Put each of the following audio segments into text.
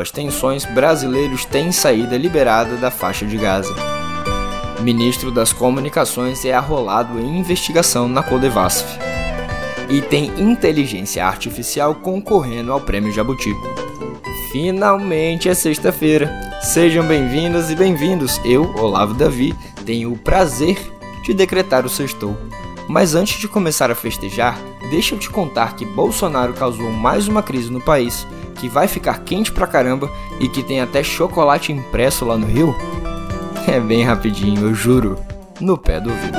após tensões, brasileiros têm saída liberada da faixa de Gaza. Ministro das Comunicações é arrolado em investigação na Codevasf. E tem inteligência artificial concorrendo ao Prêmio Jabuti. Finalmente é sexta-feira. Sejam bem-vindas e bem-vindos. Eu, Olavo Davi, tenho o prazer de decretar o sextou. Mas antes de começar a festejar, deixa eu te contar que Bolsonaro causou mais uma crise no país, que vai ficar quente pra caramba e que tem até chocolate impresso lá no Rio. É bem rapidinho, eu juro, no pé do ouvido.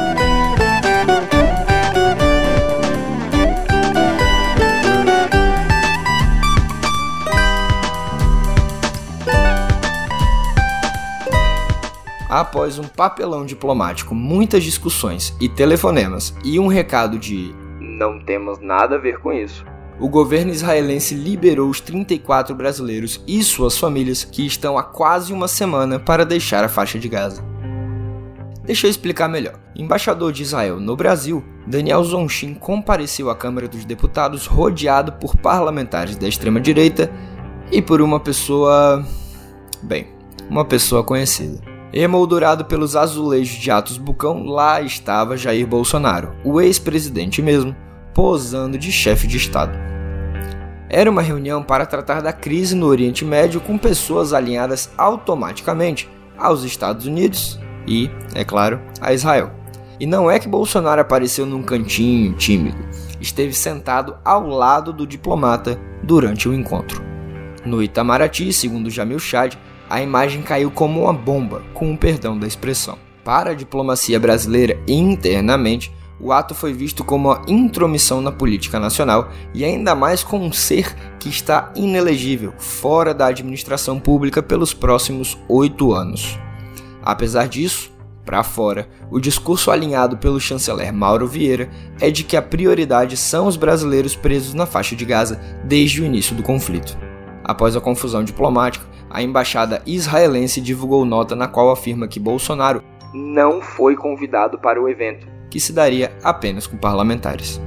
Após um papelão diplomático, muitas discussões e telefonemas e um recado de não temos nada a ver com isso, o governo israelense liberou os 34 brasileiros e suas famílias que estão há quase uma semana para deixar a faixa de Gaza. Deixa eu explicar melhor. Embaixador de Israel no Brasil, Daniel Zonchin compareceu à Câmara dos Deputados rodeado por parlamentares da extrema-direita e por uma pessoa. bem, uma pessoa conhecida. Emoldurado pelos azulejos de Atos Bucão, lá estava Jair Bolsonaro, o ex-presidente mesmo, posando de chefe de Estado. Era uma reunião para tratar da crise no Oriente Médio com pessoas alinhadas automaticamente aos Estados Unidos e, é claro, a Israel. E não é que Bolsonaro apareceu num cantinho tímido, esteve sentado ao lado do diplomata durante o encontro. No Itamaraty, segundo Jamil Chad, a imagem caiu como uma bomba, com o perdão da expressão. Para a diplomacia brasileira internamente, o ato foi visto como uma intromissão na política nacional e ainda mais com um ser que está inelegível, fora da administração pública pelos próximos oito anos. Apesar disso, para fora, o discurso alinhado pelo chanceler Mauro Vieira é de que a prioridade são os brasileiros presos na faixa de Gaza desde o início do conflito. Após a confusão diplomática, a embaixada israelense divulgou nota na qual afirma que Bolsonaro não foi convidado para o evento, que se daria apenas com parlamentares.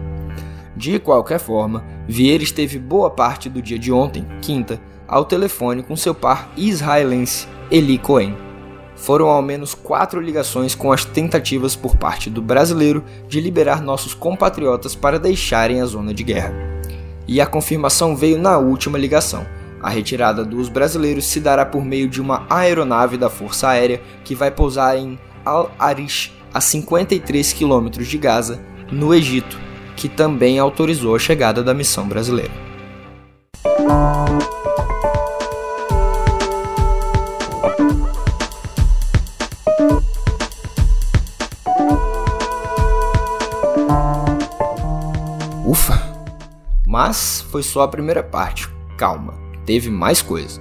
De qualquer forma, Vieira esteve boa parte do dia de ontem, quinta, ao telefone com seu par israelense, Eli Cohen. Foram ao menos quatro ligações com as tentativas por parte do brasileiro de liberar nossos compatriotas para deixarem a zona de guerra. E a confirmação veio na última ligação, a retirada dos brasileiros se dará por meio de uma aeronave da Força Aérea que vai pousar em Al-Arish, a 53 quilômetros de Gaza, no Egito, que também autorizou a chegada da missão brasileira. Ufa! Mas foi só a primeira parte. Calma teve mais coisa.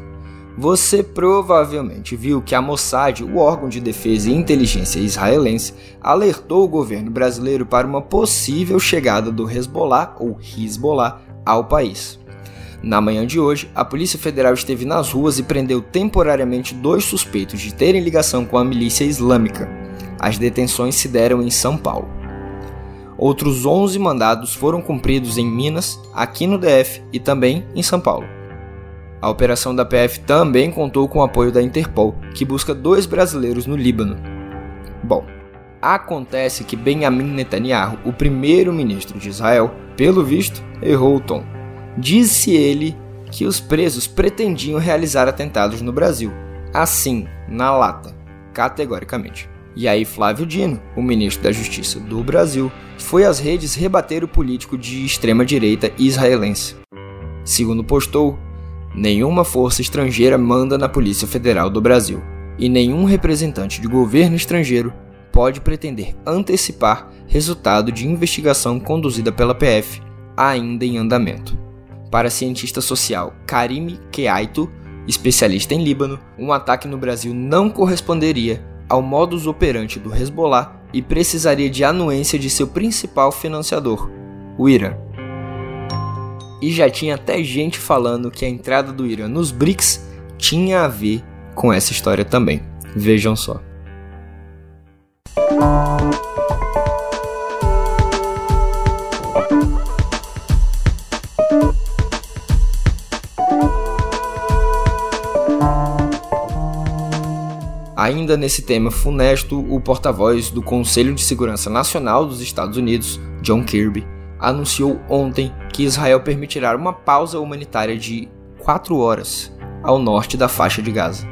Você provavelmente viu que a Mossad, o órgão de defesa e inteligência israelense, alertou o governo brasileiro para uma possível chegada do Hezbollah ou Hezbollah ao país. Na manhã de hoje, a Polícia Federal esteve nas ruas e prendeu temporariamente dois suspeitos de terem ligação com a milícia islâmica. As detenções se deram em São Paulo. Outros 11 mandados foram cumpridos em Minas, aqui no DF e também em São Paulo. A operação da PF também contou com o apoio da Interpol, que busca dois brasileiros no Líbano. Bom, acontece que Benjamin Netanyahu, o primeiro-ministro de Israel, pelo visto, errou o tom. Disse ele que os presos pretendiam realizar atentados no Brasil, assim, na lata, categoricamente. E aí Flávio Dino, o ministro da Justiça do Brasil, foi às redes rebater o político de extrema direita israelense. Segundo postou, Nenhuma força estrangeira manda na Polícia Federal do Brasil, e nenhum representante de governo estrangeiro pode pretender antecipar resultado de investigação conduzida pela PF ainda em andamento. Para a cientista social Karime Keaito, especialista em Líbano, um ataque no Brasil não corresponderia ao modus operandi do Hezbollah e precisaria de anuência de seu principal financiador, o Irã. E já tinha até gente falando que a entrada do Irã nos BRICS tinha a ver com essa história também. Vejam só. Ainda nesse tema funesto, o porta-voz do Conselho de Segurança Nacional dos Estados Unidos, John Kirby, anunciou ontem que Israel permitirá uma pausa humanitária de 4 horas ao norte da faixa de Gaza.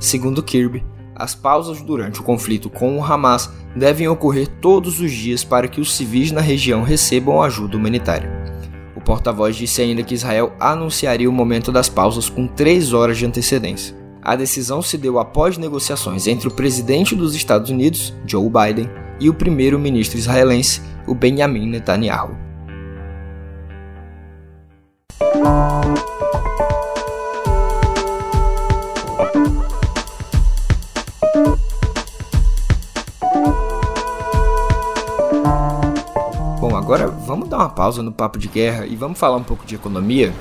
Segundo Kirby, as pausas durante o conflito com o Hamas devem ocorrer todos os dias para que os civis na região recebam ajuda humanitária. O porta-voz disse ainda que Israel anunciaria o momento das pausas com três horas de antecedência. A decisão se deu após negociações entre o presidente dos Estados Unidos, Joe Biden, e o primeiro-ministro israelense, o Benjamin Netanyahu. Agora vamos dar uma pausa no papo de guerra e vamos falar um pouco de economia?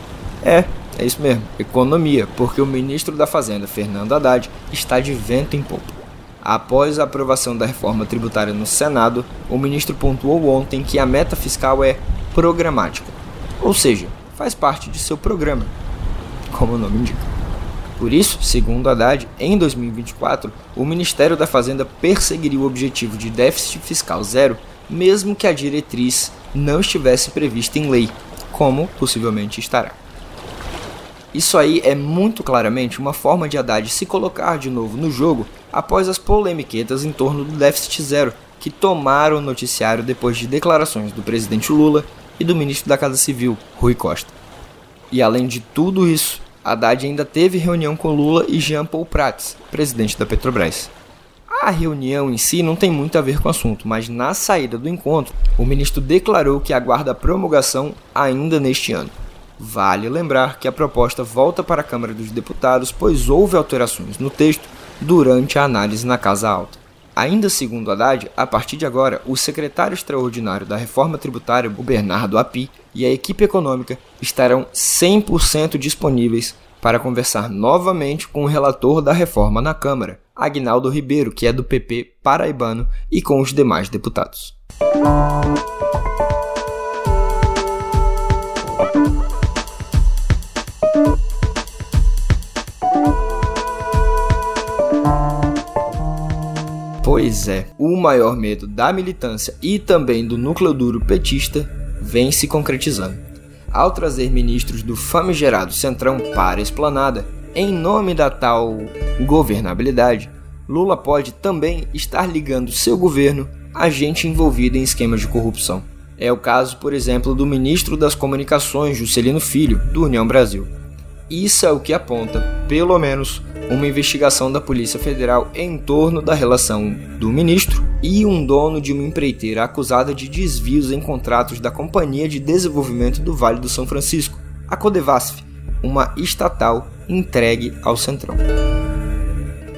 É, é isso mesmo, economia, porque o ministro da Fazenda, Fernando Haddad, está de vento em popa. Após a aprovação da reforma tributária no Senado, o ministro pontuou ontem que a meta fiscal é programática, ou seja, faz parte de seu programa, como o nome indica. Por isso, segundo Haddad, em 2024, o Ministério da Fazenda perseguiria o objetivo de déficit fiscal zero mesmo que a diretriz não estivesse prevista em lei, como possivelmente estará. Isso aí é muito claramente uma forma de Haddad se colocar de novo no jogo após as polemiquetas em torno do déficit zero que tomaram o noticiário depois de declarações do presidente Lula e do ministro da Casa Civil, Rui Costa. E além de tudo isso, Haddad ainda teve reunião com Lula e Jean Paul Prats, presidente da Petrobras. A reunião em si não tem muito a ver com o assunto, mas na saída do encontro, o ministro declarou que aguarda a promulgação ainda neste ano. Vale lembrar que a proposta volta para a Câmara dos Deputados, pois houve alterações no texto durante a análise na Casa Alta. Ainda segundo Haddad, a partir de agora, o secretário extraordinário da reforma tributária, o Bernardo Api, e a equipe econômica estarão 100% disponíveis para conversar novamente com o relator da reforma na Câmara, Agnaldo Ribeiro, que é do PP paraibano, e com os demais deputados. Pois é, o maior medo da militância e também do núcleo duro petista vem se concretizando. Ao trazer ministros do famigerado Centrão para a esplanada, em nome da tal governabilidade, Lula pode também estar ligando seu governo a gente envolvida em esquemas de corrupção. É o caso, por exemplo, do ministro das Comunicações, Juscelino Filho, do União Brasil. Isso é o que aponta, pelo menos, uma investigação da Polícia Federal em torno da relação do ministro e um dono de uma empreiteira acusada de desvios em contratos da Companhia de Desenvolvimento do Vale do São Francisco, a Codevasf, uma estatal entregue ao Centrão.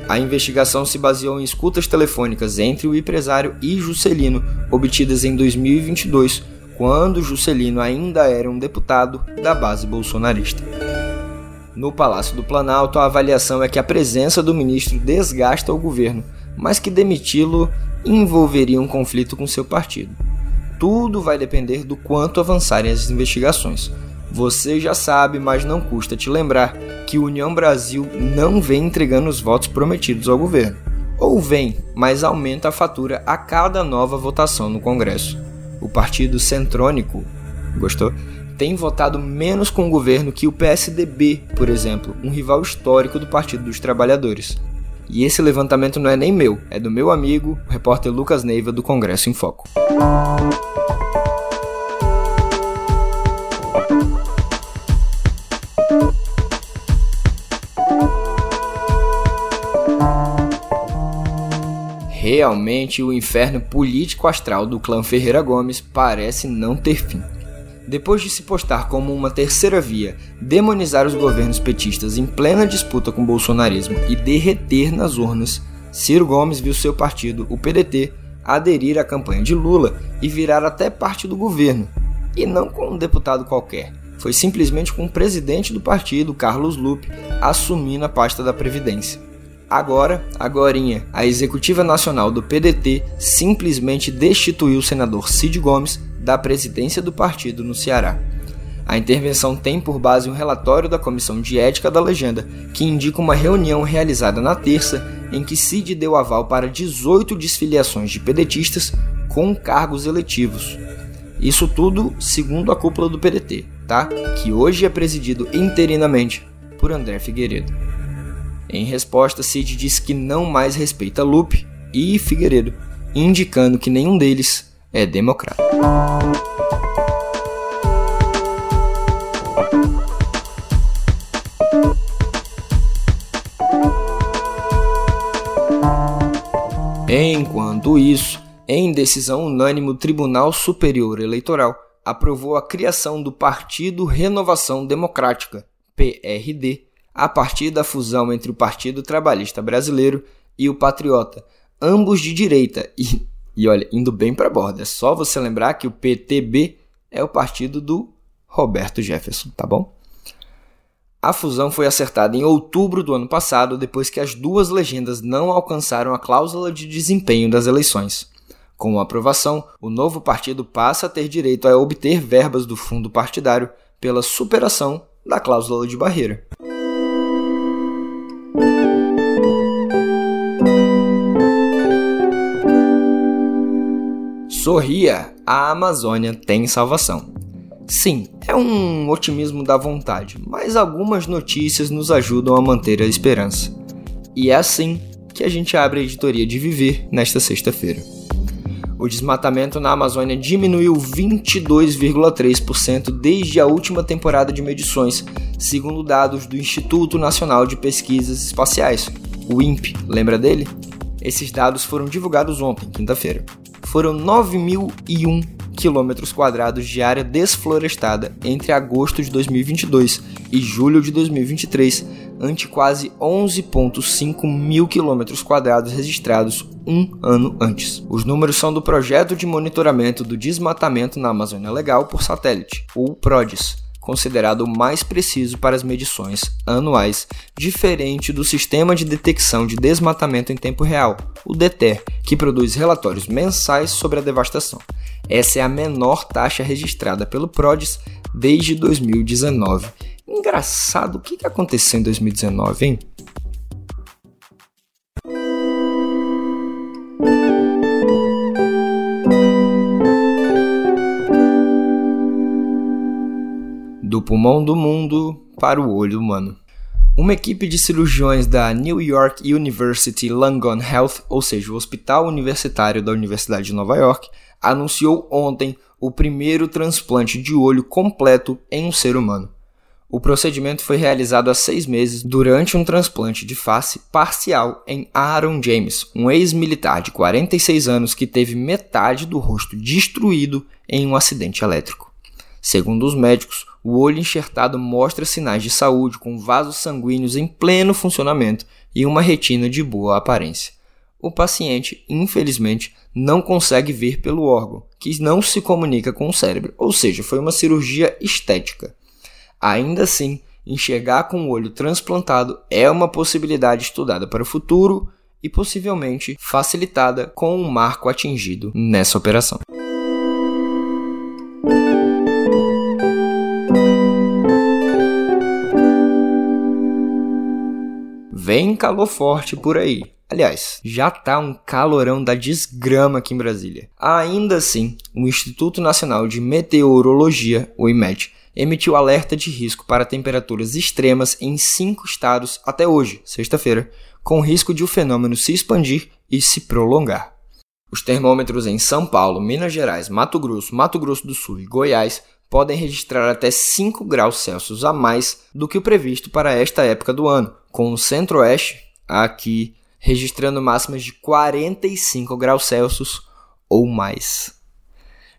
A investigação se baseou em escutas telefônicas entre o empresário e Juscelino, obtidas em 2022, quando Juscelino ainda era um deputado da base bolsonarista. No Palácio do Planalto, a avaliação é que a presença do ministro desgasta o governo, mas que demiti-lo envolveria um conflito com seu partido. Tudo vai depender do quanto avançarem as investigações. Você já sabe, mas não custa te lembrar que União Brasil não vem entregando os votos prometidos ao governo. Ou vem, mas aumenta a fatura a cada nova votação no Congresso. O partido centrônico, gostou? Tem votado menos com o governo que o PSDB, por exemplo, um rival histórico do Partido dos Trabalhadores. E esse levantamento não é nem meu, é do meu amigo, o repórter Lucas Neiva, do Congresso em Foco. Realmente, o inferno político astral do clã Ferreira Gomes parece não ter fim. Depois de se postar como uma terceira via, demonizar os governos petistas em plena disputa com o bolsonarismo e derreter nas urnas, Ciro Gomes viu seu partido, o PDT, aderir à campanha de Lula e virar até parte do governo. E não com um deputado qualquer, foi simplesmente com o presidente do partido, Carlos Lupe, assumindo a pasta da Previdência. Agora, agorinha, a executiva nacional do PDT simplesmente destituiu o senador Cid Gomes da presidência do partido no Ceará. A intervenção tem por base um relatório da Comissão de Ética da Legenda, que indica uma reunião realizada na terça em que Cid deu aval para 18 desfiliações de pedetistas com cargos eletivos. Isso tudo segundo a cúpula do PDT, tá? Que hoje é presidido interinamente por André Figueiredo. Em resposta, Cid disse que não mais respeita Lupe e Figueiredo, indicando que nenhum deles é democrata. Enquanto isso, em decisão unânime, o Tribunal Superior Eleitoral aprovou a criação do Partido Renovação Democrática, PRD, a partir da fusão entre o Partido Trabalhista Brasileiro e o Patriota, ambos de direita. E, e olha, indo bem para a borda, é só você lembrar que o PTB é o partido do Roberto Jefferson, tá bom? A fusão foi acertada em outubro do ano passado, depois que as duas legendas não alcançaram a cláusula de desempenho das eleições. Com a aprovação, o novo partido passa a ter direito a obter verbas do fundo partidário pela superação da cláusula de barreira. Sorria, a Amazônia tem salvação. Sim, é um otimismo da vontade, mas algumas notícias nos ajudam a manter a esperança. E é assim que a gente abre a editoria de Viver nesta sexta-feira. O desmatamento na Amazônia diminuiu 22,3% desde a última temporada de medições, segundo dados do Instituto Nacional de Pesquisas Espaciais, o INPE. Lembra dele? Esses dados foram divulgados ontem, quinta-feira. Foram 9.001 quilômetros quadrados de área desflorestada entre agosto de 2022 e julho de 2023, ante quase 11,5 mil quilômetros quadrados registrados um ano antes. Os números são do Projeto de Monitoramento do Desmatamento na Amazônia Legal por Satélite, ou PRODES, considerado o mais preciso para as medições anuais, diferente do Sistema de Detecção de Desmatamento em Tempo Real, o DETER, que produz relatórios mensais sobre a devastação. Essa é a menor taxa registrada pelo PRODES desde 2019. Engraçado, o que aconteceu em 2019, hein? Do pulmão do mundo para o olho humano. Uma equipe de cirurgiões da New York University Langone Health, ou seja, o Hospital Universitário da Universidade de Nova York, anunciou ontem o primeiro transplante de olho completo em um ser humano. O procedimento foi realizado há seis meses durante um transplante de face parcial em Aaron James, um ex-militar de 46 anos que teve metade do rosto destruído em um acidente elétrico. Segundo os médicos, o olho enxertado mostra sinais de saúde com vasos sanguíneos em pleno funcionamento e uma retina de boa aparência. O paciente, infelizmente, não consegue ver pelo órgão, que não se comunica com o cérebro, ou seja, foi uma cirurgia estética. Ainda assim, enxergar com o olho transplantado é uma possibilidade estudada para o futuro e possivelmente facilitada com o um marco atingido nessa operação. Vem calor forte por aí. Aliás, já tá um calorão da desgrama aqui em Brasília. Ainda assim, o Instituto Nacional de Meteorologia, o IMET, emitiu alerta de risco para temperaturas extremas em cinco estados até hoje, sexta-feira, com risco de o fenômeno se expandir e se prolongar. Os termômetros em São Paulo, Minas Gerais, Mato Grosso, Mato Grosso do Sul e Goiás podem registrar até 5 graus Celsius a mais do que o previsto para esta época do ano, com o centro-oeste, aqui registrando máximas de 45 graus Celsius ou mais.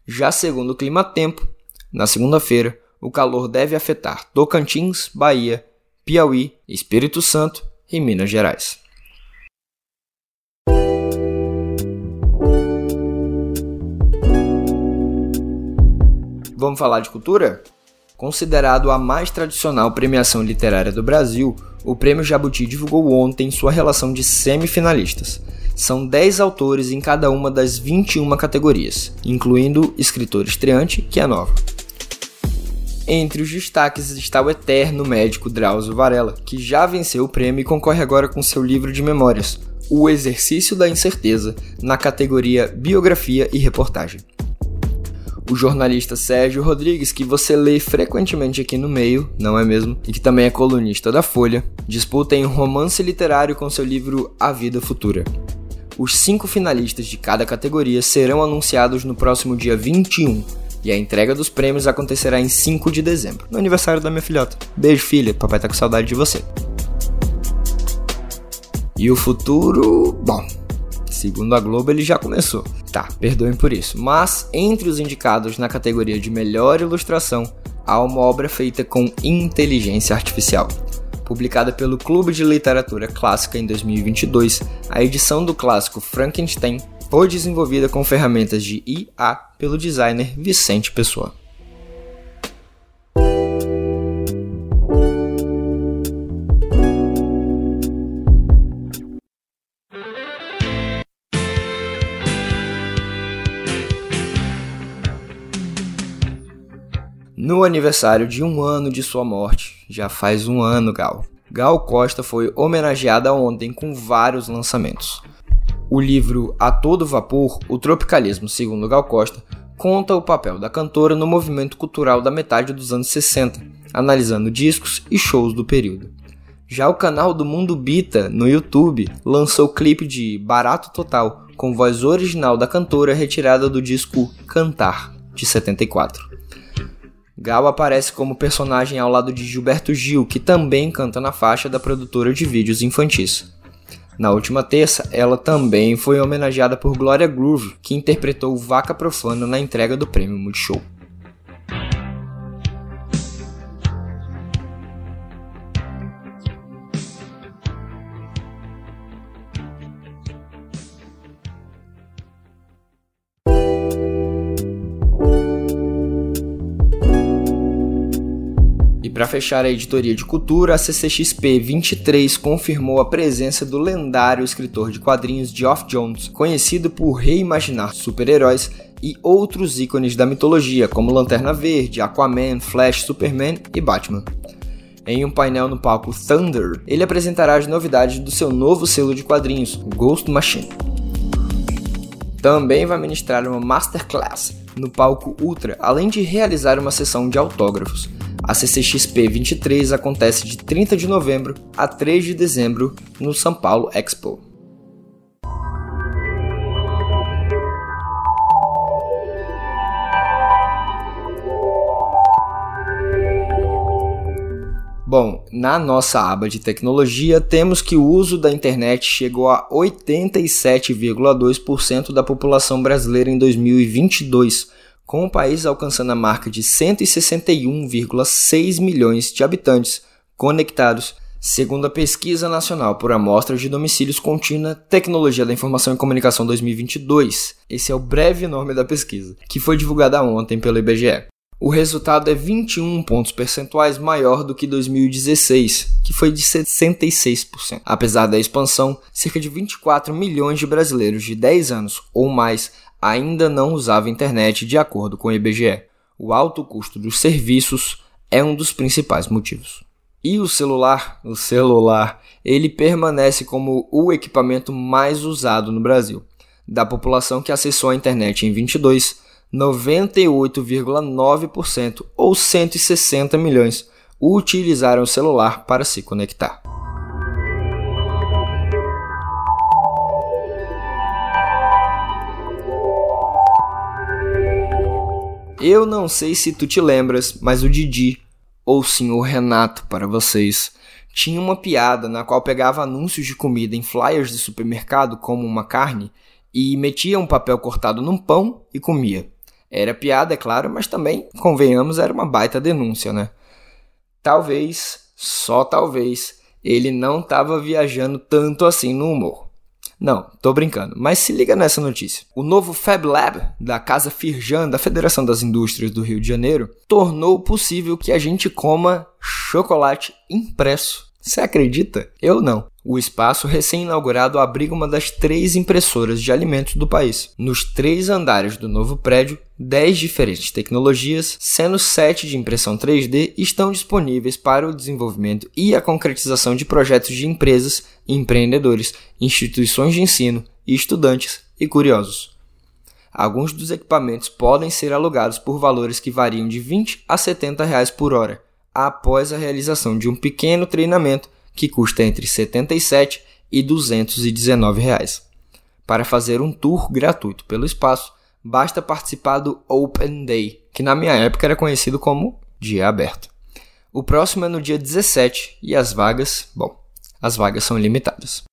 Já segundo o Clima Tempo, na segunda-feira, o calor deve afetar Tocantins, Bahia, Piauí, Espírito Santo e Minas Gerais. Vamos falar de cultura? Considerado a mais tradicional premiação literária do Brasil, o Prêmio Jabuti divulgou ontem sua relação de semifinalistas. São 10 autores em cada uma das 21 categorias, incluindo escritor estreante, que é nova. Entre os destaques está o eterno médico Drauzio Varela, que já venceu o prêmio e concorre agora com seu livro de memórias, O Exercício da Incerteza, na categoria Biografia e Reportagem. O jornalista Sérgio Rodrigues, que você lê frequentemente aqui no meio, não é mesmo? E que também é colunista da Folha, disputa em um romance literário com seu livro A Vida Futura. Os cinco finalistas de cada categoria serão anunciados no próximo dia 21 e a entrega dos prêmios acontecerá em 5 de dezembro, no aniversário da minha filhota. Beijo, filha, papai tá com saudade de você. E o futuro, bom, segundo a Globo ele já começou. Perdoem por isso. Mas entre os indicados na categoria de melhor ilustração, há uma obra feita com inteligência artificial. Publicada pelo Clube de Literatura Clássica em 2022, a edição do clássico Frankenstein foi desenvolvida com ferramentas de IA pelo designer Vicente Pessoa. Aniversário de um ano de sua morte, já faz um ano, Gal. Gal Costa foi homenageada ontem com vários lançamentos. O livro A Todo Vapor, O Tropicalismo, segundo Gal Costa, conta o papel da cantora no movimento cultural da metade dos anos 60, analisando discos e shows do período. Já o canal do Mundo Bita, no YouTube, lançou clipe de Barato Total, com voz original da cantora retirada do disco Cantar, de 74. Gal aparece como personagem ao lado de Gilberto Gil, que também canta na faixa da produtora de vídeos infantis. Na última terça, ela também foi homenageada por Gloria Groove, que interpretou Vaca Profana na entrega do prêmio Multishow. Fechar a editoria de cultura, a CCXP 23 confirmou a presença do lendário escritor de quadrinhos Geoff Jones, conhecido por reimaginar super-heróis e outros ícones da mitologia, como Lanterna Verde, Aquaman, Flash, Superman e Batman. Em um painel no palco Thunder, ele apresentará as novidades do seu novo selo de quadrinhos, Ghost Machine. Também vai ministrar uma masterclass no palco Ultra, além de realizar uma sessão de autógrafos. A CCXP 23 acontece de 30 de novembro a 3 de dezembro no São Paulo Expo. Bom, na nossa aba de tecnologia, temos que o uso da internet chegou a 87,2% da população brasileira em 2022, com o país alcançando a marca de 161,6 milhões de habitantes conectados, segundo a Pesquisa Nacional por Amostras de Domicílios Contínua Tecnologia da Informação e Comunicação 2022. Esse é o breve nome da pesquisa, que foi divulgada ontem pelo IBGE. O resultado é 21 pontos percentuais maior do que 2016, que foi de 66%. Apesar da expansão, cerca de 24 milhões de brasileiros de 10 anos ou mais ainda não usava internet de acordo com o IBGE. O alto custo dos serviços é um dos principais motivos. E o celular, o celular, ele permanece como o equipamento mais usado no Brasil. Da população que acessou a internet em 22, 98,9% ou 160 milhões utilizaram o celular para se conectar. Eu não sei se tu te lembras, mas o Didi, ou sim o Renato para vocês, tinha uma piada na qual pegava anúncios de comida em flyers de supermercado como uma carne e metia um papel cortado num pão e comia. Era piada, é claro, mas também, convenhamos, era uma baita denúncia, né? Talvez, só talvez, ele não estava viajando tanto assim no humor. Não, tô brincando, mas se liga nessa notícia. O novo Fab Lab da Casa Firjan, da Federação das Indústrias do Rio de Janeiro, tornou possível que a gente coma chocolate impresso. Você acredita? Eu não. O espaço recém-inaugurado abriga uma das três impressoras de alimentos do país. Nos três andares do novo prédio, 10 diferentes tecnologias, sendo 7 de impressão 3D, estão disponíveis para o desenvolvimento e a concretização de projetos de empresas, empreendedores, instituições de ensino, estudantes e curiosos. Alguns dos equipamentos podem ser alugados por valores que variam de 20 a 70 reais por hora, após a realização de um pequeno treinamento que custa entre 77 e 219 reais. Para fazer um tour gratuito pelo espaço, basta participar do Open Day, que na minha época era conhecido como Dia Aberto. O próximo é no dia 17 e as vagas, bom, as vagas são limitadas.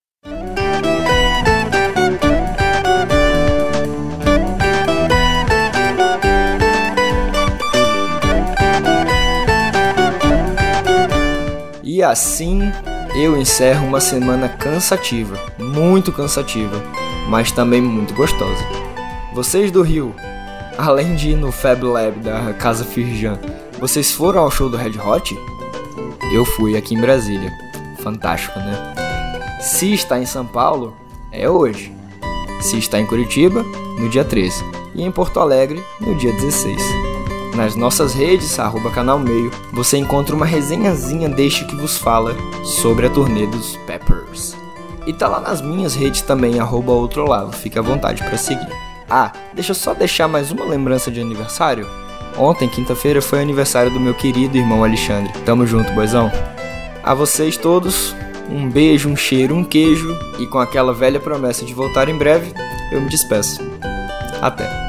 E assim eu encerro uma semana cansativa, muito cansativa, mas também muito gostosa. Vocês do Rio, além de ir no Fab Lab da Casa Firjan, vocês foram ao show do Red Hot? Eu fui aqui em Brasília. Fantástico, né? Se está em São Paulo, é hoje. Se está em Curitiba, no dia 13. E em Porto Alegre, no dia 16. Nas nossas redes, arroba canal meio, você encontra uma resenhazinha deste que vos fala sobre a turnê dos Peppers. E tá lá nas minhas redes também, arroba outro lado, fique à vontade para seguir. Ah, deixa eu só deixar mais uma lembrança de aniversário. Ontem, quinta-feira, foi aniversário do meu querido irmão Alexandre. Tamo junto, boizão. A vocês todos, um beijo, um cheiro, um queijo e com aquela velha promessa de voltar em breve, eu me despeço. Até.